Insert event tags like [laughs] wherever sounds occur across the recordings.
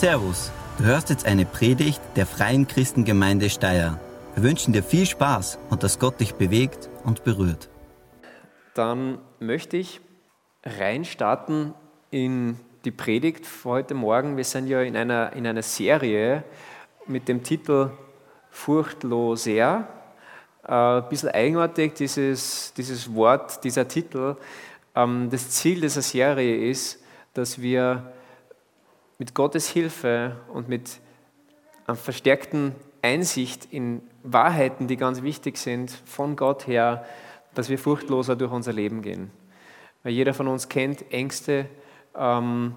Servus, du hörst jetzt eine Predigt der Freien Christengemeinde Steyr. Wir wünschen dir viel Spaß und dass Gott dich bewegt und berührt. Dann möchte ich reinstarten in die Predigt für heute Morgen. Wir sind ja in einer, in einer Serie mit dem Titel Furchtloser. Äh, ein bisschen eigenartig, dieses, dieses Wort, dieser Titel. Ähm, das Ziel dieser Serie ist, dass wir mit Gottes Hilfe und mit einer verstärkten Einsicht in Wahrheiten, die ganz wichtig sind, von Gott her, dass wir furchtloser durch unser Leben gehen. Weil jeder von uns kennt Ängste ähm,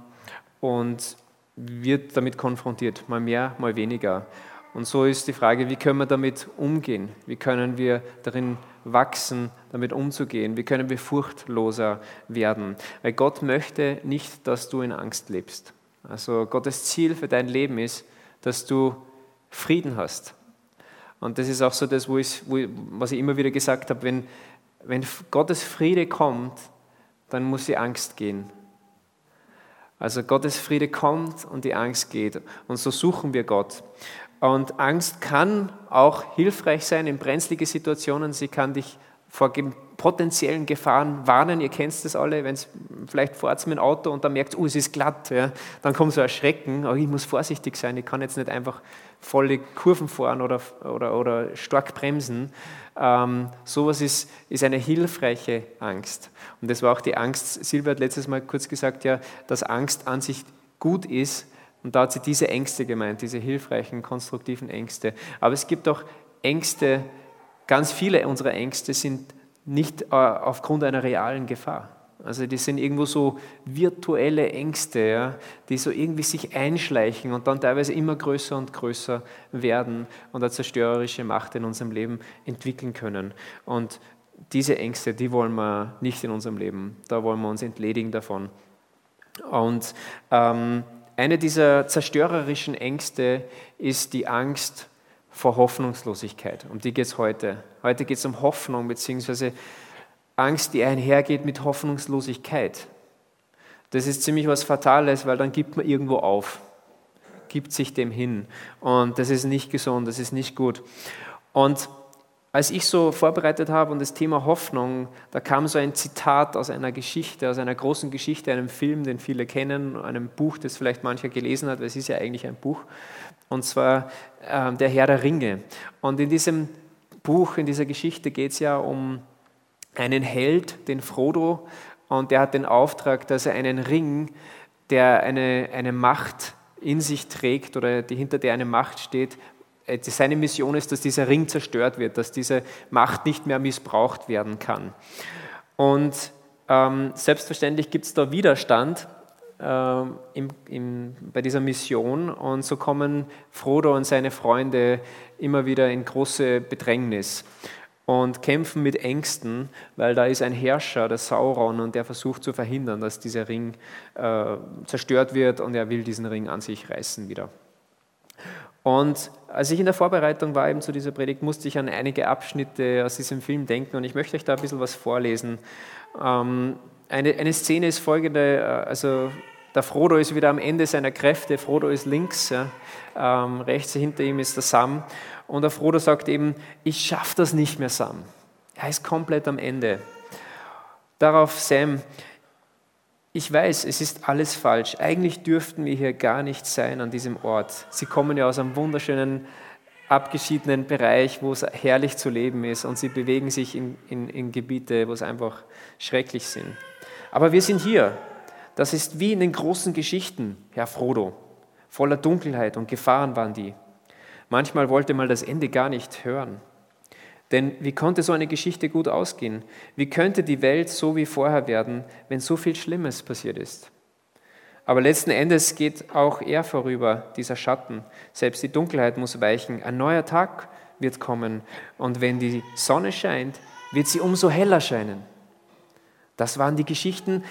und wird damit konfrontiert, mal mehr, mal weniger. Und so ist die Frage, wie können wir damit umgehen? Wie können wir darin wachsen, damit umzugehen? Wie können wir furchtloser werden? Weil Gott möchte nicht, dass du in Angst lebst. Also Gottes Ziel für dein Leben ist, dass du Frieden hast. Und das ist auch so das, wo ich, wo ich, was ich immer wieder gesagt habe, wenn, wenn Gottes Friede kommt, dann muss die Angst gehen. Also Gottes Friede kommt und die Angst geht. Und so suchen wir Gott. Und Angst kann auch hilfreich sein in brenzlige Situationen. Sie kann dich vor potenziellen Gefahren warnen. Ihr kennt das alle, wenn es vielleicht fahrt mit dem Auto und dann merkt, oh, es ist glatt. Ja. Dann kommt so ein Schrecken, oh, ich muss vorsichtig sein, ich kann jetzt nicht einfach volle Kurven fahren oder, oder, oder stark bremsen. Ähm, sowas ist, ist eine hilfreiche Angst. Und das war auch die Angst, Silvia hat letztes Mal kurz gesagt, ja, dass Angst an sich gut ist. Und da hat sie diese Ängste gemeint, diese hilfreichen, konstruktiven Ängste. Aber es gibt auch Ängste, ganz viele unserer Ängste sind nicht äh, aufgrund einer realen Gefahr. Also die sind irgendwo so virtuelle Ängste, ja, die so irgendwie sich einschleichen und dann teilweise immer größer und größer werden und eine zerstörerische Macht in unserem Leben entwickeln können. Und diese Ängste, die wollen wir nicht in unserem Leben. Da wollen wir uns entledigen davon. Und ähm, eine dieser zerstörerischen Ängste ist die Angst vor Hoffnungslosigkeit. Um die geht es heute. Heute geht es um Hoffnung, beziehungsweise Angst, die einhergeht mit Hoffnungslosigkeit. Das ist ziemlich was Fatales, weil dann gibt man irgendwo auf, gibt sich dem hin. Und das ist nicht gesund, das ist nicht gut. Und als ich so vorbereitet habe und das Thema Hoffnung, da kam so ein Zitat aus einer Geschichte, aus einer großen Geschichte, einem Film, den viele kennen, einem Buch, das vielleicht mancher gelesen hat, weil es ist ja eigentlich ein Buch, und zwar äh, Der Herr der Ringe. Und in diesem Buch, in dieser Geschichte geht es ja um einen Held, den Frodo, und der hat den Auftrag, dass er einen Ring, der eine, eine Macht in sich trägt oder die, hinter der eine Macht steht, äh, seine Mission ist, dass dieser Ring zerstört wird, dass diese Macht nicht mehr missbraucht werden kann. Und ähm, selbstverständlich gibt es da Widerstand im, im, bei dieser Mission und so kommen Frodo und seine Freunde immer wieder in große Bedrängnis und kämpfen mit Ängsten, weil da ist ein Herrscher, der Sauron, und der versucht zu verhindern, dass dieser Ring äh, zerstört wird und er will diesen Ring an sich reißen wieder. Und als ich in der Vorbereitung war eben zu dieser Predigt, musste ich an einige Abschnitte aus diesem Film denken und ich möchte euch da ein bisschen was vorlesen. Ähm, eine, eine Szene ist folgende, äh, also der Frodo ist wieder am Ende seiner Kräfte, Frodo ist links, ja, ähm, rechts hinter ihm ist der Sam und der Frodo sagt eben, ich schaffe das nicht mehr, Sam. Er ist komplett am Ende. Darauf Sam, ich weiß, es ist alles falsch. Eigentlich dürften wir hier gar nicht sein an diesem Ort. Sie kommen ja aus einem wunderschönen, abgeschiedenen Bereich, wo es herrlich zu leben ist und sie bewegen sich in, in, in Gebiete, wo es einfach schrecklich sind. Aber wir sind hier. Das ist wie in den großen Geschichten, Herr Frodo. Voller Dunkelheit und Gefahren waren die. Manchmal wollte man das Ende gar nicht hören. Denn wie konnte so eine Geschichte gut ausgehen? Wie könnte die Welt so wie vorher werden, wenn so viel Schlimmes passiert ist? Aber letzten Endes geht auch er vorüber, dieser Schatten. Selbst die Dunkelheit muss weichen. Ein neuer Tag wird kommen. Und wenn die Sonne scheint, wird sie umso heller scheinen. Das waren die Geschichten,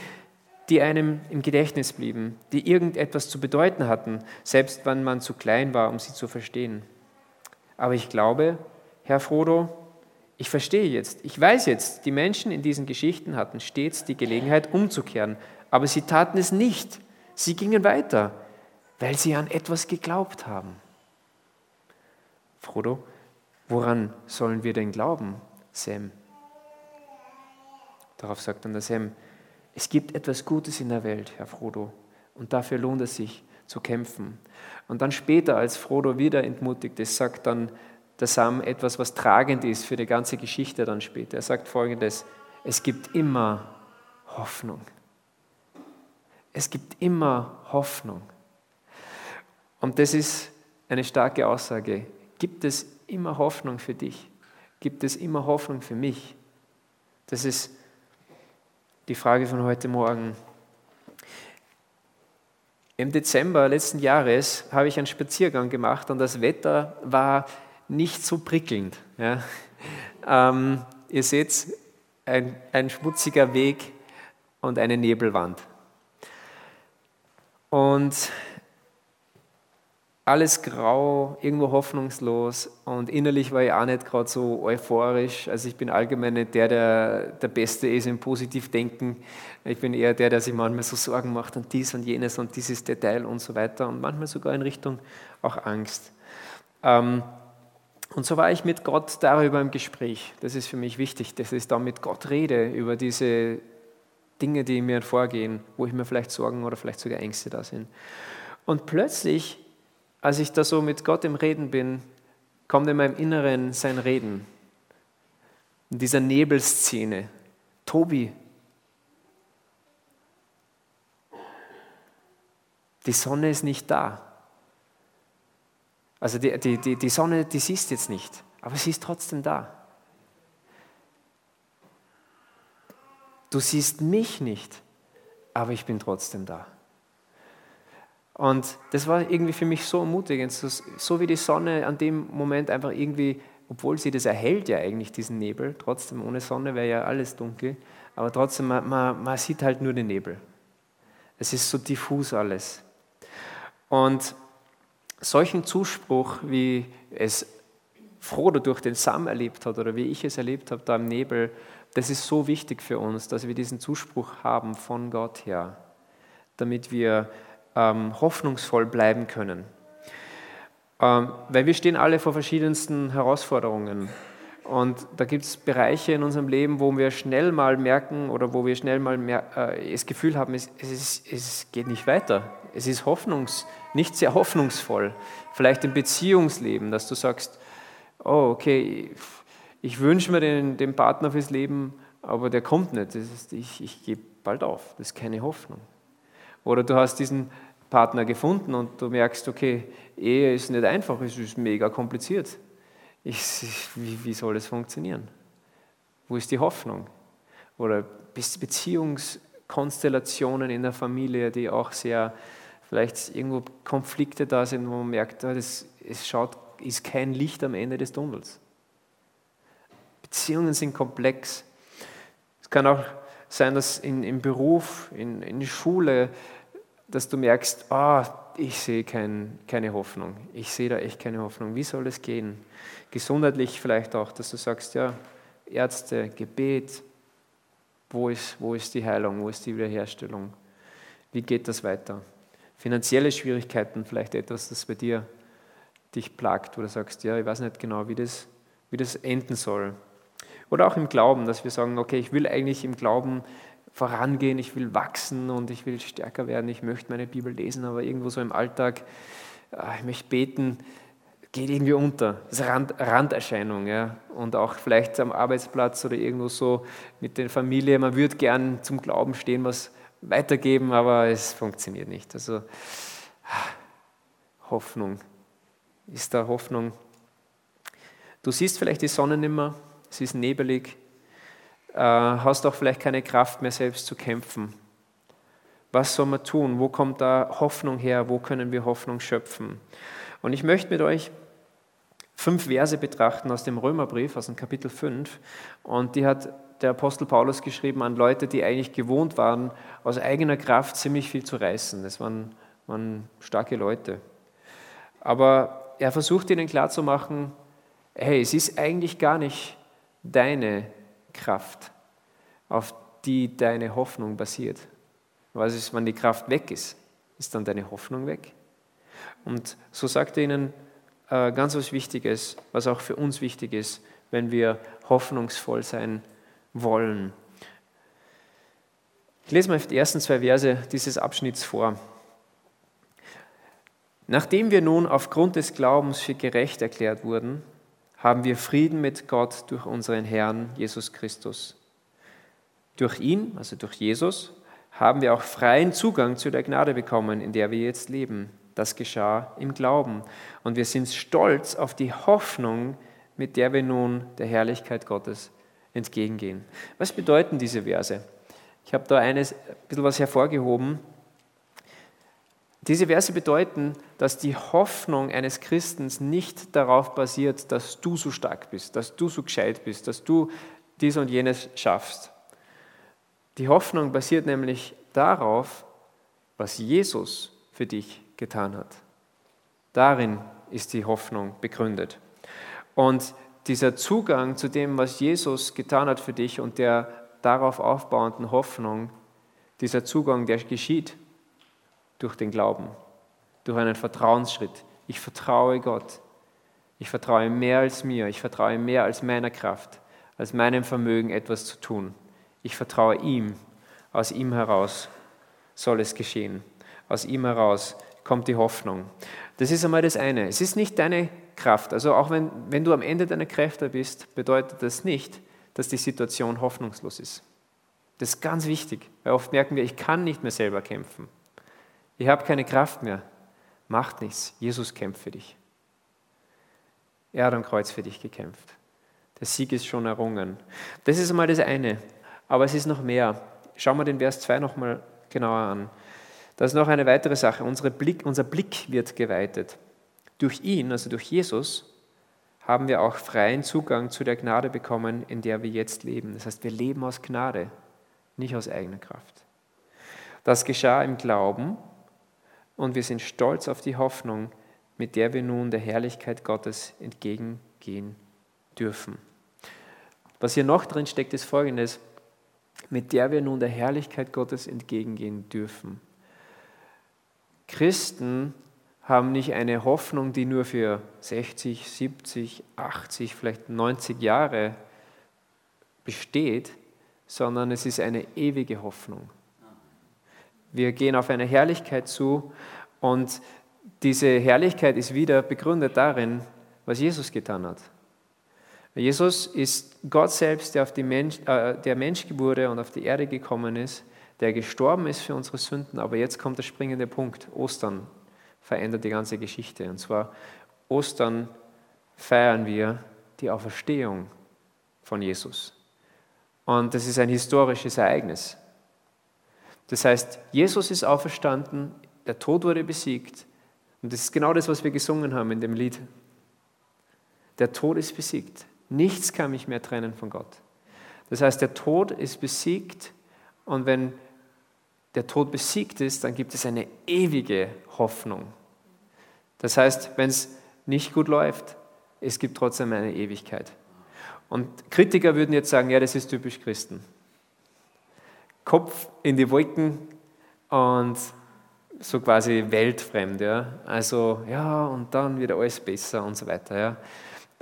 die einem im Gedächtnis blieben, die irgendetwas zu bedeuten hatten, selbst wenn man zu klein war, um sie zu verstehen. Aber ich glaube, Herr Frodo, ich verstehe jetzt, ich weiß jetzt, die Menschen in diesen Geschichten hatten stets die Gelegenheit umzukehren, aber sie taten es nicht. Sie gingen weiter. weil sie an etwas geglaubt haben. Frodo, woran sollen wir denn glauben, Sam? Darauf sagt dann der Sam, es gibt etwas Gutes in der Welt, Herr Frodo, und dafür lohnt es sich zu kämpfen. Und dann später, als Frodo wieder entmutigt ist, sagt dann der Sam etwas, was tragend ist für die ganze Geschichte dann später. Er sagt folgendes, es gibt immer Hoffnung. Es gibt immer Hoffnung. Und das ist eine starke Aussage. Gibt es immer Hoffnung für dich? Gibt es immer Hoffnung für mich? Das ist die Frage von heute Morgen. Im Dezember letzten Jahres habe ich einen Spaziergang gemacht und das Wetter war nicht so prickelnd. Ja. Ähm, ihr seht, ein, ein schmutziger Weg und eine Nebelwand. Und alles grau, irgendwo hoffnungslos und innerlich war ich auch nicht gerade so euphorisch. Also ich bin allgemein nicht der, der der Beste ist im Positivdenken. Ich bin eher der, der sich manchmal so Sorgen macht und dies und jenes und dieses Detail und so weiter und manchmal sogar in Richtung auch Angst. Ähm, und so war ich mit Gott darüber im Gespräch. Das ist für mich wichtig, dass ich da mit Gott rede über diese Dinge, die mir vorgehen, wo ich mir vielleicht Sorgen oder vielleicht sogar Ängste da sind. Und plötzlich als ich da so mit Gott im Reden bin, kommt in meinem Inneren sein Reden. In dieser Nebelszene. Tobi, die Sonne ist nicht da. Also die, die, die, die Sonne, die siehst jetzt nicht, aber sie ist trotzdem da. Du siehst mich nicht, aber ich bin trotzdem da. Und das war irgendwie für mich so ermutigend, so wie die Sonne an dem Moment einfach irgendwie, obwohl sie das erhält ja eigentlich, diesen Nebel, trotzdem ohne Sonne wäre ja alles dunkel, aber trotzdem, man, man, man sieht halt nur den Nebel. Es ist so diffus alles. Und solchen Zuspruch, wie es Frodo durch den Sam erlebt hat oder wie ich es erlebt habe da im Nebel, das ist so wichtig für uns, dass wir diesen Zuspruch haben von Gott her, damit wir ähm, hoffnungsvoll bleiben können. Ähm, weil wir stehen alle vor verschiedensten Herausforderungen. Und da gibt es Bereiche in unserem Leben, wo wir schnell mal merken oder wo wir schnell mal mehr, äh, das Gefühl haben, es, es, ist, es geht nicht weiter. Es ist hoffnungs, nicht sehr hoffnungsvoll. Vielleicht im Beziehungsleben, dass du sagst, oh, okay, ich wünsche mir den, den Partner fürs Leben, aber der kommt nicht. Das ist, ich ich gebe bald auf. Das ist keine Hoffnung. Oder du hast diesen Partner gefunden und du merkst, okay, Ehe ist nicht einfach, es ist mega kompliziert. Ich, wie, wie soll das funktionieren? Wo ist die Hoffnung? Oder Beziehungskonstellationen in der Familie, die auch sehr, vielleicht irgendwo Konflikte da sind, wo man merkt, ah, das, es schaut, ist kein Licht am Ende des Tunnels. Beziehungen sind komplex. Es kann auch sein, dass in, im Beruf, in, in Schule, dass du merkst, oh, ich sehe kein, keine Hoffnung. Ich sehe da echt keine Hoffnung. Wie soll es gehen? Gesundheitlich vielleicht auch, dass du sagst, ja, Ärzte, Gebet, wo ist, wo ist die Heilung, wo ist die Wiederherstellung? Wie geht das weiter? Finanzielle Schwierigkeiten, vielleicht etwas, das bei dir dich plagt, wo du sagst, ja, ich weiß nicht genau, wie das, wie das enden soll. Oder auch im Glauben, dass wir sagen, okay, ich will eigentlich im Glauben vorangehen, ich will wachsen und ich will stärker werden, ich möchte meine Bibel lesen, aber irgendwo so im Alltag, ah, ich möchte beten, geht irgendwie unter. Das ist Rand, Randerscheinung. Ja? Und auch vielleicht am Arbeitsplatz oder irgendwo so mit der Familie, man würde gern zum Glauben stehen, was weitergeben, aber es funktioniert nicht. Also ah, Hoffnung. Ist da Hoffnung? Du siehst vielleicht die Sonne nicht mehr, es ist nebelig, äh, hast auch vielleicht keine Kraft mehr selbst zu kämpfen. Was soll man tun? Wo kommt da Hoffnung her? Wo können wir Hoffnung schöpfen? Und ich möchte mit euch fünf Verse betrachten aus dem Römerbrief, aus dem Kapitel 5. Und die hat der Apostel Paulus geschrieben an Leute, die eigentlich gewohnt waren, aus eigener Kraft ziemlich viel zu reißen. Das waren, waren starke Leute. Aber er versucht ihnen klarzumachen, hey, es ist eigentlich gar nicht deine Kraft, auf die deine Hoffnung basiert. Was ist, wenn die Kraft weg ist? Ist dann deine Hoffnung weg? Und so sagt er ihnen äh, ganz was Wichtiges, was auch für uns wichtig ist, wenn wir hoffnungsvoll sein wollen. Ich lese mal die ersten zwei Verse dieses Abschnitts vor. Nachdem wir nun aufgrund des Glaubens für gerecht erklärt wurden, haben wir Frieden mit Gott durch unseren Herrn Jesus Christus. Durch ihn, also durch Jesus, haben wir auch freien Zugang zu der Gnade bekommen, in der wir jetzt leben. Das geschah im Glauben. Und wir sind stolz auf die Hoffnung, mit der wir nun der Herrlichkeit Gottes entgegengehen. Was bedeuten diese Verse? Ich habe da eines, ein bisschen was hervorgehoben. Diese Verse bedeuten, dass die Hoffnung eines Christens nicht darauf basiert, dass du so stark bist, dass du so gescheit bist, dass du dies und jenes schaffst. Die Hoffnung basiert nämlich darauf, was Jesus für dich getan hat. Darin ist die Hoffnung begründet. Und dieser Zugang zu dem, was Jesus getan hat für dich und der darauf aufbauenden Hoffnung, dieser Zugang, der geschieht durch den Glauben, durch einen Vertrauensschritt. Ich vertraue Gott. Ich vertraue mehr als mir. Ich vertraue mehr als meiner Kraft, als meinem Vermögen etwas zu tun. Ich vertraue ihm. Aus ihm heraus soll es geschehen. Aus ihm heraus kommt die Hoffnung. Das ist einmal das eine. Es ist nicht deine Kraft. Also auch wenn, wenn du am Ende deiner Kräfte bist, bedeutet das nicht, dass die Situation hoffnungslos ist. Das ist ganz wichtig, weil oft merken wir, ich kann nicht mehr selber kämpfen. Ich habe keine Kraft mehr. Macht nichts. Jesus kämpft für dich. Er hat am Kreuz für dich gekämpft. Der Sieg ist schon errungen. Das ist einmal das eine. Aber es ist noch mehr. Schauen wir den Vers 2 nochmal genauer an. Das ist noch eine weitere Sache. Blick, unser Blick wird geweitet. Durch ihn, also durch Jesus, haben wir auch freien Zugang zu der Gnade bekommen, in der wir jetzt leben. Das heißt, wir leben aus Gnade, nicht aus eigener Kraft. Das geschah im Glauben und wir sind stolz auf die Hoffnung, mit der wir nun der Herrlichkeit Gottes entgegengehen dürfen. Was hier noch drin steckt, ist folgendes, mit der wir nun der Herrlichkeit Gottes entgegengehen dürfen. Christen haben nicht eine Hoffnung, die nur für 60, 70, 80, vielleicht 90 Jahre besteht, sondern es ist eine ewige Hoffnung. Wir gehen auf eine Herrlichkeit zu und diese Herrlichkeit ist wieder begründet darin, was Jesus getan hat. Jesus ist Gott selbst, der, auf die Mensch, äh, der Mensch wurde und auf die Erde gekommen ist, der gestorben ist für unsere Sünden. Aber jetzt kommt der springende Punkt. Ostern verändert die ganze Geschichte. Und zwar Ostern feiern wir die Auferstehung von Jesus. Und das ist ein historisches Ereignis. Das heißt, Jesus ist auferstanden, der Tod wurde besiegt. Und das ist genau das, was wir gesungen haben in dem Lied. Der Tod ist besiegt. Nichts kann mich mehr trennen von Gott. Das heißt, der Tod ist besiegt und wenn der Tod besiegt ist, dann gibt es eine ewige Hoffnung. Das heißt, wenn es nicht gut läuft, es gibt trotzdem eine Ewigkeit. Und Kritiker würden jetzt sagen, ja, das ist typisch Christen. Kopf in die Wolken und so quasi weltfremd. Ja? Also, ja, und dann wird alles besser und so weiter. Ja?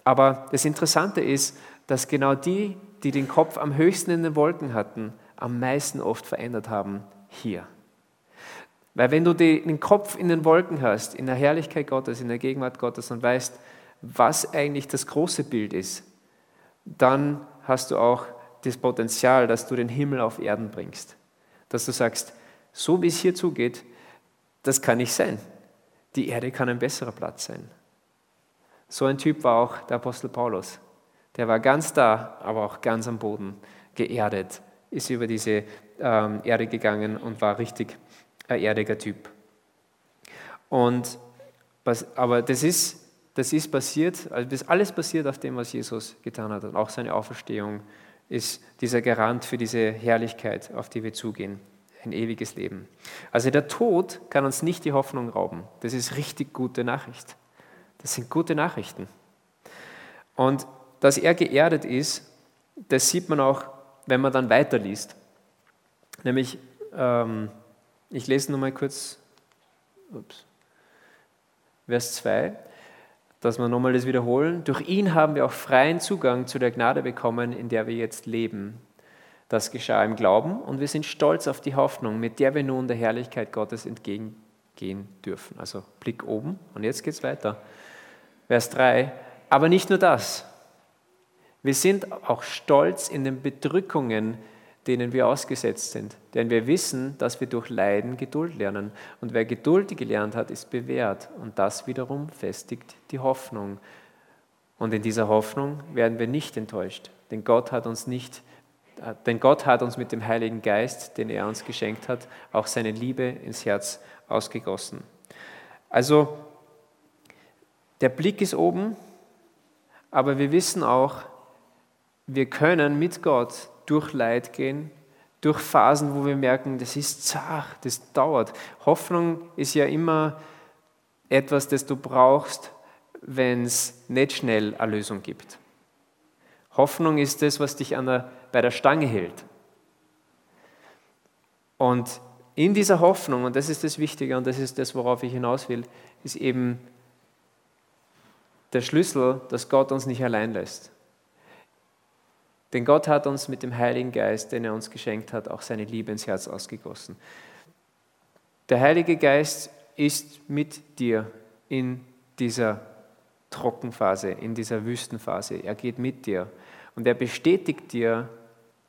Aber das Interessante ist, dass genau die, die den Kopf am höchsten in den Wolken hatten, am meisten oft verändert haben hier. Weil wenn du den Kopf in den Wolken hast, in der Herrlichkeit Gottes, in der Gegenwart Gottes und weißt, was eigentlich das große Bild ist, dann hast du auch das Potenzial, dass du den Himmel auf Erden bringst. Dass du sagst, so wie es hier zugeht, das kann nicht sein. Die Erde kann ein besserer Platz sein. So ein Typ war auch der Apostel Paulus. Der war ganz da, aber auch ganz am Boden, geerdet, ist über diese ähm, Erde gegangen und war richtig ein erdiger Typ. Und, aber das ist, das ist passiert, also das alles passiert auf dem, was Jesus getan hat. Und auch seine Auferstehung ist dieser Garant für diese Herrlichkeit, auf die wir zugehen. Ein ewiges Leben. Also der Tod kann uns nicht die Hoffnung rauben. Das ist richtig gute Nachricht. Das sind gute Nachrichten. Und dass er geerdet ist, das sieht man auch, wenn man dann weiterliest. Nämlich, ähm, ich lese nur mal kurz, ups, Vers 2, dass wir nochmal das wiederholen. Durch ihn haben wir auch freien Zugang zu der Gnade bekommen, in der wir jetzt leben. Das geschah im Glauben und wir sind stolz auf die Hoffnung, mit der wir nun der Herrlichkeit Gottes entgegengehen dürfen. Also Blick oben und jetzt geht es weiter. Vers 3. Aber nicht nur das. Wir sind auch stolz in den Bedrückungen, denen wir ausgesetzt sind. Denn wir wissen, dass wir durch Leiden Geduld lernen. Und wer Geduld gelernt hat, ist bewährt. Und das wiederum festigt die Hoffnung. Und in dieser Hoffnung werden wir nicht enttäuscht. Denn Gott hat uns nicht, denn Gott hat uns mit dem Heiligen Geist, den er uns geschenkt hat, auch seine Liebe ins Herz ausgegossen. Also der Blick ist oben, aber wir wissen auch, wir können mit Gott durch Leid gehen, durch Phasen, wo wir merken, das ist zart, das dauert. Hoffnung ist ja immer etwas, das du brauchst, wenn es nicht schnell eine Lösung gibt. Hoffnung ist das, was dich der, bei der Stange hält. Und in dieser Hoffnung, und das ist das Wichtige und das ist das, worauf ich hinaus will, ist eben der Schlüssel, dass Gott uns nicht allein lässt. Denn Gott hat uns mit dem Heiligen Geist, den er uns geschenkt hat, auch seine Liebe ins Herz ausgegossen. Der Heilige Geist ist mit dir in dieser Trockenphase, in dieser Wüstenphase. Er geht mit dir und er bestätigt dir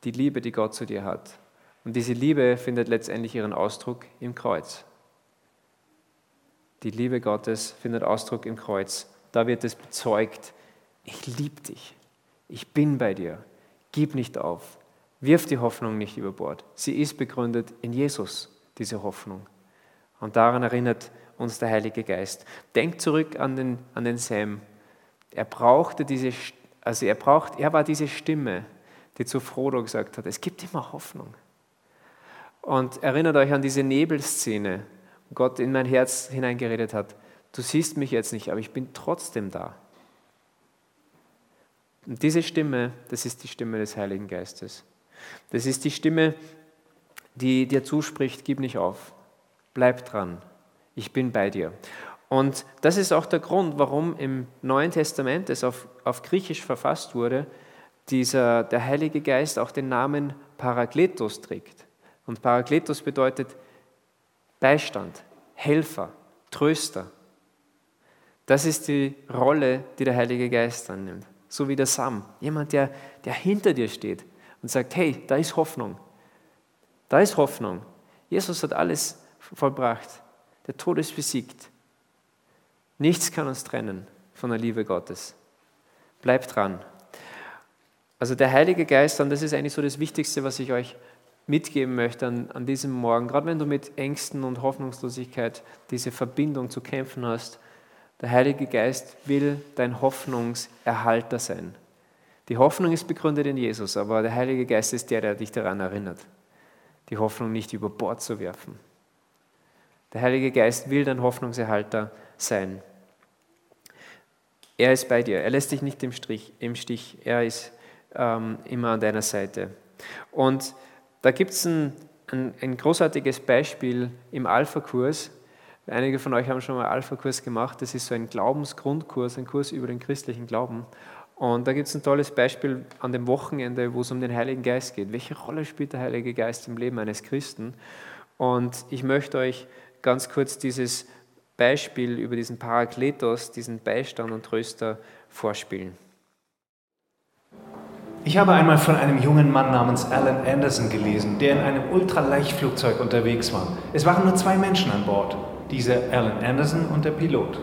die Liebe, die Gott zu dir hat. Und diese Liebe findet letztendlich ihren Ausdruck im Kreuz. Die Liebe Gottes findet Ausdruck im Kreuz. Da wird es bezeugt, ich liebe dich, ich bin bei dir, Gib nicht auf. Wirf die Hoffnung nicht über Bord. Sie ist begründet in Jesus, diese Hoffnung. Und daran erinnert uns der Heilige Geist. Denk zurück an den, an den Sam. Er brauchte diese, also er braucht, er war diese Stimme, die zu Frodo gesagt hat, es gibt immer Hoffnung. Und erinnert euch an diese Nebelszene, wo Gott in mein Herz hineingeredet hat. Du siehst mich jetzt nicht, aber ich bin trotzdem da. Und diese Stimme, das ist die Stimme des Heiligen Geistes. Das ist die Stimme, die dir zuspricht, gib nicht auf, bleib dran, ich bin bei dir. Und das ist auch der Grund, warum im Neuen Testament, das auf, auf Griechisch verfasst wurde, dieser, der Heilige Geist auch den Namen Parakletos trägt. Und Parakletos bedeutet Beistand, Helfer, Tröster. Das ist die Rolle, die der Heilige Geist annimmt so wie der Sam. Jemand, der, der hinter dir steht und sagt, hey, da ist Hoffnung. Da ist Hoffnung. Jesus hat alles vollbracht. Der Tod ist besiegt. Nichts kann uns trennen von der Liebe Gottes. Bleib dran. Also der Heilige Geist, und das ist eigentlich so das Wichtigste, was ich euch mitgeben möchte an, an diesem Morgen, gerade wenn du mit Ängsten und Hoffnungslosigkeit diese Verbindung zu kämpfen hast, der Heilige Geist will dein Hoffnungserhalter sein. Die Hoffnung ist begründet in Jesus, aber der Heilige Geist ist der, der dich daran erinnert, die Hoffnung nicht über Bord zu werfen. Der Heilige Geist will dein Hoffnungserhalter sein. Er ist bei dir, er lässt dich nicht im, Strich, im Stich, er ist ähm, immer an deiner Seite. Und da gibt es ein, ein, ein großartiges Beispiel im Alpha-Kurs, Einige von euch haben schon mal Alpha-Kurs gemacht. Das ist so ein Glaubensgrundkurs, ein Kurs über den christlichen Glauben. Und da gibt es ein tolles Beispiel an dem Wochenende, wo es um den Heiligen Geist geht. Welche Rolle spielt der Heilige Geist im Leben eines Christen? Und ich möchte euch ganz kurz dieses Beispiel über diesen Parakletos, diesen Beistand und Tröster vorspielen. Ich habe einmal von einem jungen Mann namens Alan Anderson gelesen, der in einem Ultraleichtflugzeug unterwegs war. Es waren nur zwei Menschen an Bord dieser Alan Anderson und der Pilot.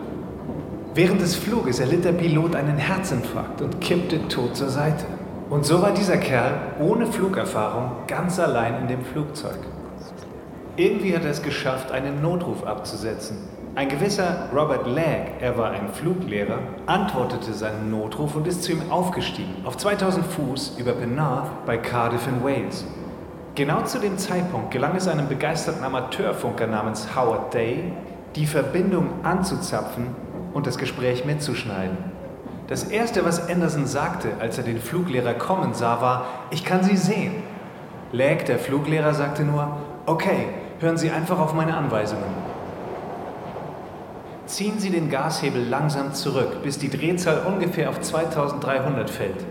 Während des Fluges erlitt der Pilot einen Herzinfarkt und kippte tot zur Seite. Und so war dieser Kerl ohne Flugerfahrung ganz allein in dem Flugzeug. Irgendwie hat er es geschafft, einen Notruf abzusetzen. Ein gewisser Robert Legg, er war ein Fluglehrer, antwortete seinen Notruf und ist zu ihm aufgestiegen, auf 2000 Fuß über Penarth bei Cardiff in Wales. Genau zu dem Zeitpunkt gelang es einem begeisterten Amateurfunker namens Howard Day, die Verbindung anzuzapfen und das Gespräch mitzuschneiden. Das Erste, was Anderson sagte, als er den Fluglehrer kommen sah, war, ich kann Sie sehen. Lag, der Fluglehrer, sagte nur, okay, hören Sie einfach auf meine Anweisungen. ziehen Sie den Gashebel langsam zurück, bis die Drehzahl ungefähr auf 2300 fällt.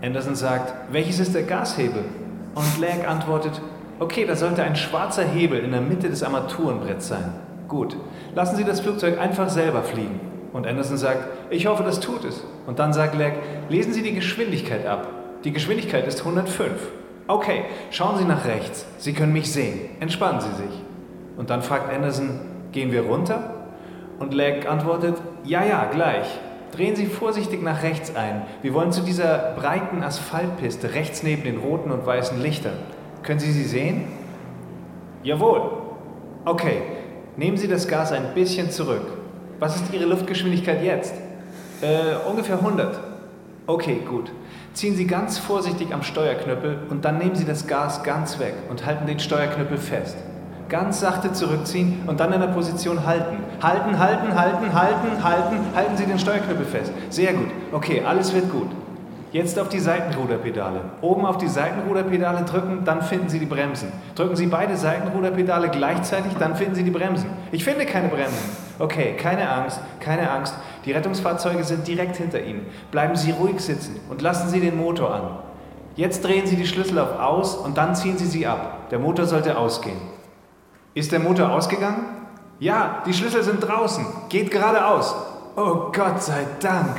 Anderson sagt, welches ist der Gashebel? Und Lag antwortet, okay, da sollte ein schwarzer Hebel in der Mitte des Armaturenbretts sein. Gut, lassen Sie das Flugzeug einfach selber fliegen. Und Anderson sagt, ich hoffe, das tut es. Und dann sagt Lag, lesen Sie die Geschwindigkeit ab. Die Geschwindigkeit ist 105. Okay, schauen Sie nach rechts. Sie können mich sehen. Entspannen Sie sich. Und dann fragt Anderson, gehen wir runter? Und Lag antwortet, ja, ja, gleich. Drehen Sie vorsichtig nach rechts ein. Wir wollen zu dieser breiten Asphaltpiste rechts neben den roten und weißen Lichtern. Können Sie sie sehen? Jawohl. Okay, nehmen Sie das Gas ein bisschen zurück. Was ist Ihre Luftgeschwindigkeit jetzt? Äh, ungefähr 100. Okay, gut. Ziehen Sie ganz vorsichtig am Steuerknüppel und dann nehmen Sie das Gas ganz weg und halten den Steuerknüppel fest. Ganz sachte zurückziehen und dann in der Position halten. Halten, halten, halten, halten, halten. Halten Sie den Steuerknüppel fest. Sehr gut. Okay, alles wird gut. Jetzt auf die Seitenruderpedale. Oben auf die Seitenruderpedale drücken, dann finden Sie die Bremsen. Drücken Sie beide Seitenruderpedale gleichzeitig, dann finden Sie die Bremsen. Ich finde keine Bremsen. Okay, keine Angst, keine Angst. Die Rettungsfahrzeuge sind direkt hinter Ihnen. Bleiben Sie ruhig sitzen und lassen Sie den Motor an. Jetzt drehen Sie die Schlüssel auf Aus und dann ziehen Sie sie ab. Der Motor sollte ausgehen. Ist der Motor ausgegangen? Ja, die Schlüssel sind draußen. Geht geradeaus. Oh Gott sei Dank.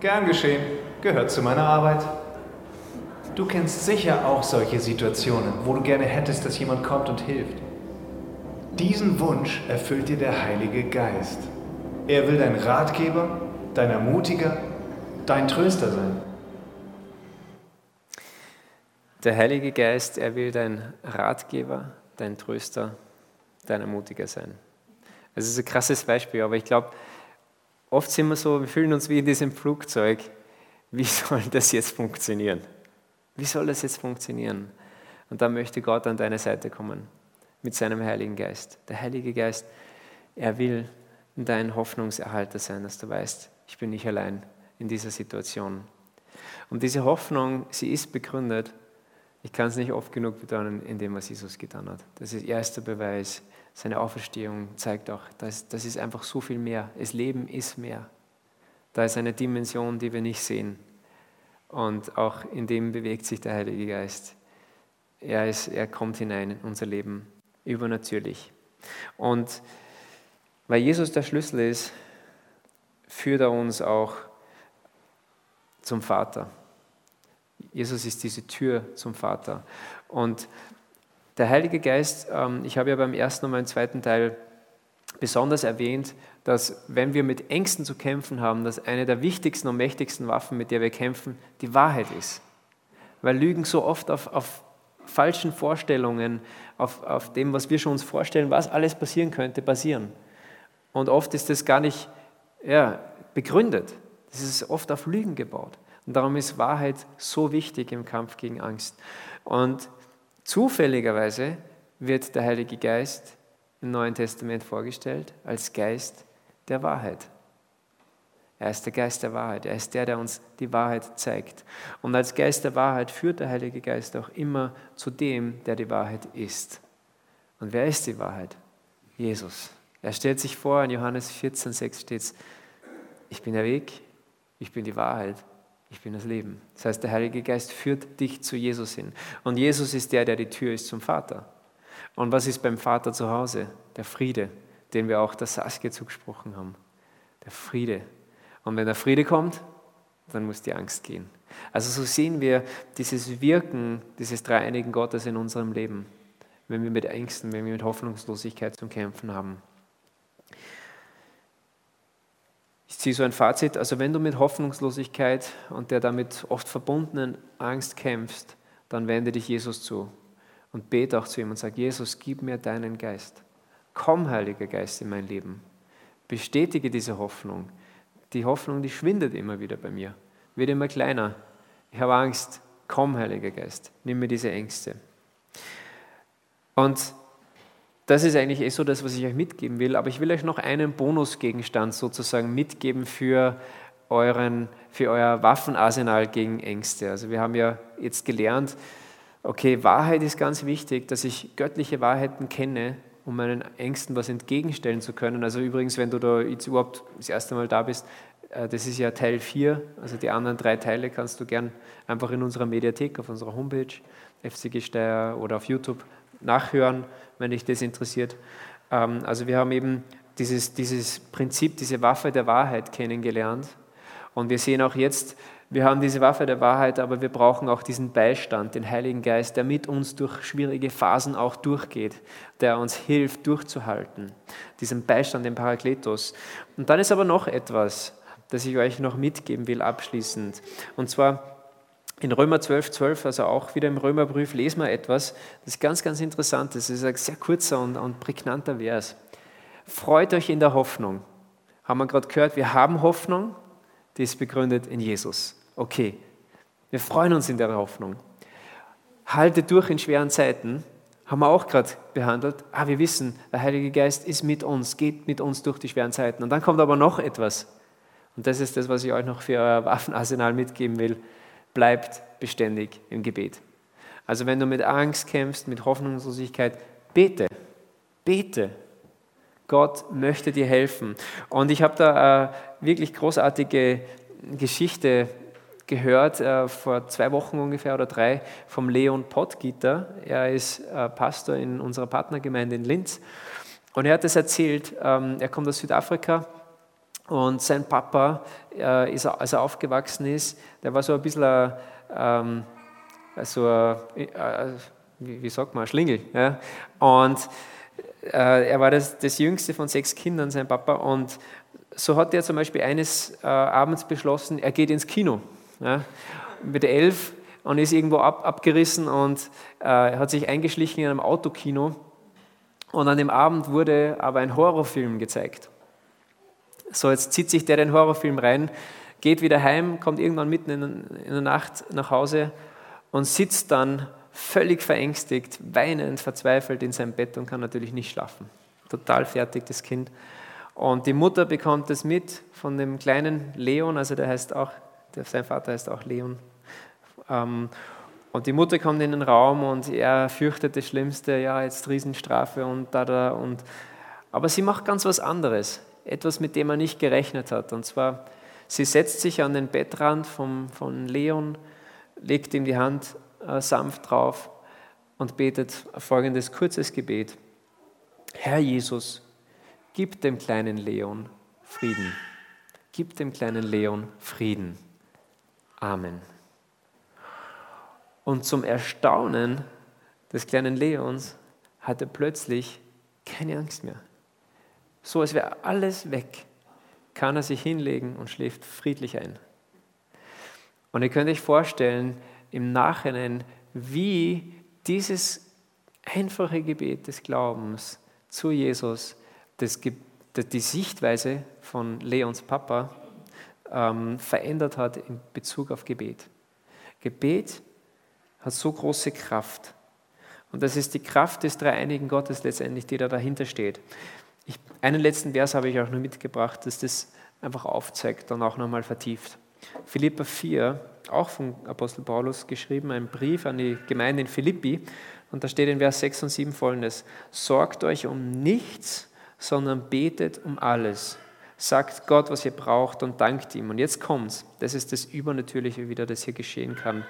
Gern geschehen gehört zu meiner Arbeit. Du kennst sicher auch solche Situationen, wo du gerne hättest, dass jemand kommt und hilft. Diesen Wunsch erfüllt dir der Heilige Geist. Er will dein Ratgeber, dein Ermutiger, dein Tröster sein. Der Heilige Geist, er will dein Ratgeber, dein Tröster, dein Ermutiger sein. Das ist ein krasses Beispiel, aber ich glaube, oft sind wir so, wir fühlen uns wie in diesem Flugzeug wie [laughs] soll das jetzt funktionieren? Wie soll das jetzt funktionieren? Und dann möchte Gott an deine Seite kommen mit seinem Heiligen Geist. Der Heilige Geist, er will dein Hoffnungserhalter sein, dass du weißt, ich bin nicht allein in dieser Situation. Und diese Hoffnung, sie ist begründet, ich kann es nicht oft genug betonen, in dem, was Jesus getan hat. Das ist der erste Beweis. Seine Auferstehung zeigt auch, dass das ist einfach so viel mehr. Das Leben ist mehr. Da ist eine Dimension, die wir nicht sehen. Und auch in dem bewegt sich der Heilige Geist. Er, ist, er kommt hinein in unser Leben, übernatürlich. Und weil Jesus der Schlüssel ist, führt er uns auch zum Vater. Jesus ist diese Tür zum Vater. Und der Heilige Geist, ähm, ich habe ja beim ersten und beim zweiten Teil besonders erwähnt, dass wenn wir mit Ängsten zu kämpfen haben, dass eine der wichtigsten und mächtigsten Waffen, mit der wir kämpfen, die Wahrheit ist. Weil Lügen so oft auf, auf falschen Vorstellungen, auf, auf dem, was wir schon uns vorstellen, was alles passieren könnte, basieren. Und oft ist das gar nicht ja, begründet. Das ist oft auf Lügen gebaut. Und darum ist Wahrheit so wichtig im Kampf gegen Angst. Und zufälligerweise wird der Heilige Geist im Neuen Testament vorgestellt als Geist der Wahrheit. Er ist der Geist der Wahrheit. Er ist der, der uns die Wahrheit zeigt. Und als Geist der Wahrheit führt der Heilige Geist auch immer zu dem, der die Wahrheit ist. Und wer ist die Wahrheit? Jesus. Er stellt sich vor, in Johannes 14, 6 steht es, ich bin der Weg, ich bin die Wahrheit, ich bin das Leben. Das heißt, der Heilige Geist führt dich zu Jesus hin. Und Jesus ist der, der die Tür ist zum Vater. Und was ist beim Vater zu Hause? Der Friede, den wir auch der Saskia zugesprochen haben. Der Friede. Und wenn der Friede kommt, dann muss die Angst gehen. Also so sehen wir dieses Wirken dieses dreieinigen Gottes in unserem Leben, wenn wir mit Ängsten, wenn wir mit Hoffnungslosigkeit zu kämpfen haben. Ich ziehe so ein Fazit, also wenn du mit Hoffnungslosigkeit und der damit oft verbundenen Angst kämpfst, dann wende dich Jesus zu und bete auch zu ihm und sag, Jesus, gib mir deinen Geist. Komm, Heiliger Geist, in mein Leben. Bestätige diese Hoffnung. Die Hoffnung, die schwindet immer wieder bei mir, wird immer kleiner. Ich habe Angst. Komm, Heiliger Geist, nimm mir diese Ängste. Und das ist eigentlich eh so das, was ich euch mitgeben will. Aber ich will euch noch einen Bonusgegenstand sozusagen mitgeben für, euren, für euer Waffenarsenal gegen Ängste. Also wir haben ja jetzt gelernt, okay, Wahrheit ist ganz wichtig, dass ich göttliche Wahrheiten kenne, um meinen Ängsten was entgegenstellen zu können. Also übrigens, wenn du da jetzt überhaupt das erste Mal da bist, äh, das ist ja Teil 4, also die anderen drei Teile kannst du gern einfach in unserer Mediathek, auf unserer Homepage, FCG Steyr oder auf YouTube nachhören, wenn dich das interessiert. Ähm, also wir haben eben dieses, dieses Prinzip, diese Waffe der Wahrheit kennengelernt. Und wir sehen auch jetzt, wir haben diese Waffe der Wahrheit, aber wir brauchen auch diesen Beistand, den Heiligen Geist, der mit uns durch schwierige Phasen auch durchgeht, der uns hilft, durchzuhalten. Diesen Beistand, den Parakletos. Und dann ist aber noch etwas, das ich euch noch mitgeben will abschließend. Und zwar in Römer 12, 12, also auch wieder im Römerbrief, lesen wir etwas, das ist ganz, ganz interessant. Das ist ein sehr kurzer und, und prägnanter Vers. Freut euch in der Hoffnung. Haben wir gerade gehört, wir haben Hoffnung, die ist begründet in Jesus. Okay, wir freuen uns in der Hoffnung. Haltet durch in schweren Zeiten, haben wir auch gerade behandelt. Ah, wir wissen, der Heilige Geist ist mit uns, geht mit uns durch die schweren Zeiten. Und dann kommt aber noch etwas. Und das ist das, was ich euch noch für euer Waffenarsenal mitgeben will. Bleibt beständig im Gebet. Also wenn du mit Angst kämpfst, mit Hoffnungslosigkeit, bete. Bete. Gott möchte dir helfen. Und ich habe da eine wirklich großartige Geschichte gehört, äh, vor zwei Wochen ungefähr oder drei, vom Leon Pottgitter. Er ist äh, Pastor in unserer Partnergemeinde in Linz. Und er hat es erzählt, ähm, er kommt aus Südafrika und sein Papa, äh, ist, als er aufgewachsen ist, der war so ein bisschen ähm, so ein, wie, wie sagt man, ein Schlingel. Ja? Und äh, er war das, das jüngste von sechs Kindern, sein Papa. Und so hat er zum Beispiel eines äh, Abends beschlossen, er geht ins Kino. Ja? Mit elf und ist irgendwo ab, abgerissen und äh, hat sich eingeschlichen in einem Autokino. Und an dem Abend wurde aber ein Horrorfilm gezeigt. So, jetzt zieht sich der den Horrorfilm rein, geht wieder heim, kommt irgendwann mitten in, der Nacht nach Hause und sitzt dann völlig verängstigt, weinend, verzweifelt in seinem Bett und kann natürlich nicht schlafen. Total fertig, das Kind. Und die Mutter bekommt es mit von dem kleinen Leon, also der heißt auch, der, sein Vater heißt auch Leon. Ähm, und die Mutter kommt in den Raum und er fürchtet das Schlimmste, ja, jetzt Riesenstrafe und da, da. Und, aber sie macht ganz was anderes, etwas, mit dem er nicht gerechnet hat. Und zwar, sie setzt sich an den Bettrand vom, von Leon, legt ihm die Hand äh, sanft drauf und betet folgendes kurzes Gebet. Herr Jesus, gib dem kleinen Leon Frieden. Gib dem kleinen Leon Frieden. Amen. Und zum Erstaunen des kleinen Leons hat er plötzlich keine Angst mehr. So als wäre alles weg, kann er sich hinlegen und schläft friedlich ein. Und ihr könnt euch vorstellen, im Nachhinein, wie dieses einfache Gebet des Glaubens zu Jesus das, die Sichtweise von Leons Papa ähm, verändert hat in Bezug auf Gebet. Gebet hat so große Kraft. Und das ist die Kraft des dreieinigen Gottes letztendlich, die da dahinter steht. Ich, einen letzten Vers habe ich auch noch mitgebracht, dass das einfach aufzeigt und auch nochmal vertieft. Philippa 4, auch von Apostel Paulus geschrieben, ein Brief an die Gemeinde in Philippi. Und da steht in Vers 6 und 7 folgendes: Sorgt euch um nichts, sondern betet um alles. Sagt Gott, was ihr braucht und dankt ihm. Und jetzt kommt's. Das ist das Übernatürliche wieder, das hier geschehen kann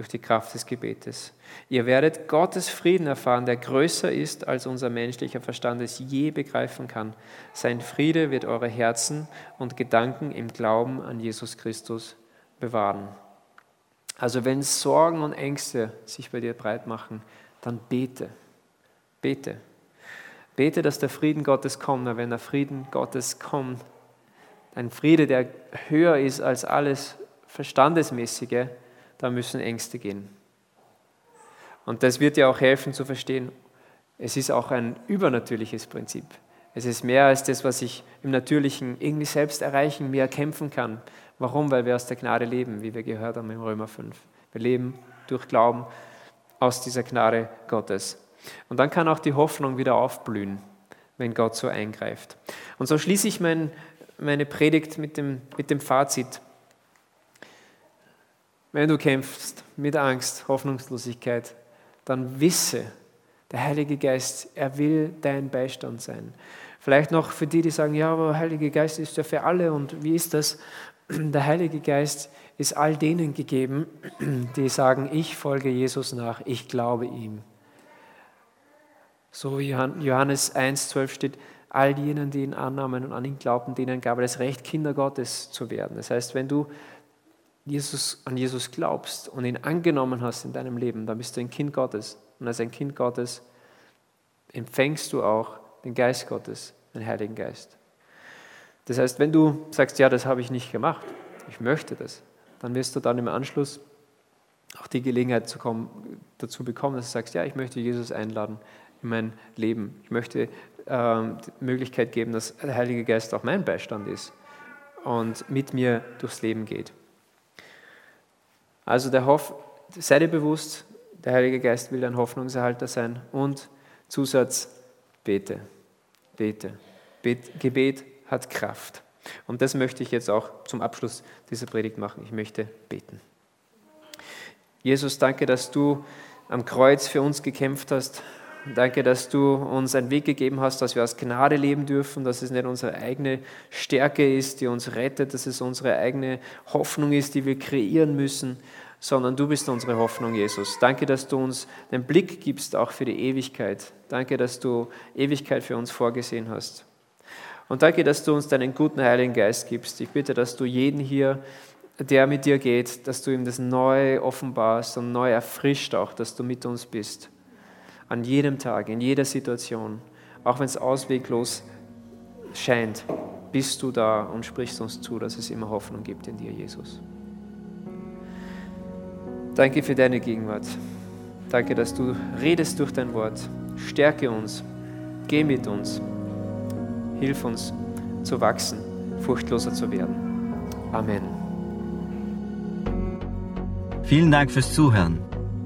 durch die Kraft des Gebetes. Ihr werdet Gottes Frieden erfahren, der größer ist, als unser menschlicher Verstand es je begreifen kann. Sein Friede wird eure Herzen und Gedanken im Glauben an Jesus Christus bewahren. Also wenn Sorgen und Ängste sich bei dir breit machen, dann bete. Bete. Bete, dass der Frieden Gottes kommt. Aber wenn der Frieden Gottes kommt, ein Friede, der höher ist als alles Verstandesmäßige, da müssen Ängste gehen. Und das wird dir auch helfen zu verstehen, es ist auch ein übernatürliches Prinzip. Es ist mehr als das, was ich im Natürlichen irgendwie selbst erreichen, mir erkämpfen kann. Warum? Weil wir aus der Gnade leben, wie wir gehört haben im Römer 5. Wir leben durch Glauben aus dieser Gnade Gottes. Und dann kann auch die Hoffnung wieder aufblühen, wenn Gott so eingreift. Und so schließe ich mein, meine Predigt mit dem, mit dem Fazit. Wenn du kämpfst mit Angst, Hoffnungslosigkeit, dann wisse, Der Heilige Geist, er will dein Beistand sein. Vielleicht noch für die, die sagen, ja, aber Heilige Geist ist ja für alle und wie ist das? Der Heilige Geist ist all denen gegeben, die sagen, ich folge Jesus nach, ich glaube ihm. So wie Johannes 1,12 steht, all jenen, die ihn annahmen und an ihn glaubten, denen gab er das Recht, Kinder Gottes zu werden. Das heißt, wenn du Jesus, an Jesus glaubst und ihn angenommen hast in deinem Leben, dann bist du ein Kind Gottes. Und als ein Kind Gottes empfängst du auch den Geist Gottes, den Heiligen Geist. Das heißt, wenn du sagst, ja, das habe ich nicht gemacht, ich möchte das, dann wirst du dann im Anschluss auch die Gelegenheit kommen, dazu bekommen, dass du sagst, ja, ich möchte Jesus einladen in mein Leben. Ich möchte ähm, die Möglichkeit geben, dass der Heilige Geist auch mein Beistand ist und mit mir durchs Leben geht. Also der Hoff, sei dir bewusst, der Heilige Geist will dein Hoffnungserhalter sein. Und Zusatz, bete, bete. Bet, Gebet hat Kraft. Und das möchte ich jetzt auch zum Abschluss dieser Predigt machen. Ich möchte beten. Jesus, danke, dass du am Kreuz für uns gekämpft hast, Danke, dass du uns einen Weg gegeben hast, dass wir aus Gnade leben dürfen, dass es nicht unsere eigene Stärke ist, die uns rettet, dass es unsere eigene Hoffnung ist, die wir kreieren müssen, sondern du bist unsere Hoffnung, Jesus. Danke, dass du uns den Blick gibst, auch für die Ewigkeit. Danke, dass du Ewigkeit für uns vorgesehen hast. Und danke, dass du uns deinen guten Heiligen Geist gibst. Ich bitte, dass du jeden hier, der mit dir geht, dass du ihm das neu offenbarst und neu erfrischt auch, dass du mit uns bist an jedem Tag, in jeder Situation, auch wenn es ausweglos scheint, bist du da und sprichst uns zu, dass es immer Hoffnung gibt in dir, Jesus. Danke für deine Gegenwart. Danke, dass du redest durch dein Wort. Stärke uns. Geh mit uns. Hilf uns zu wachsen, furchtloser zu werden. Amen. Vielen Dank fürs Zuhören.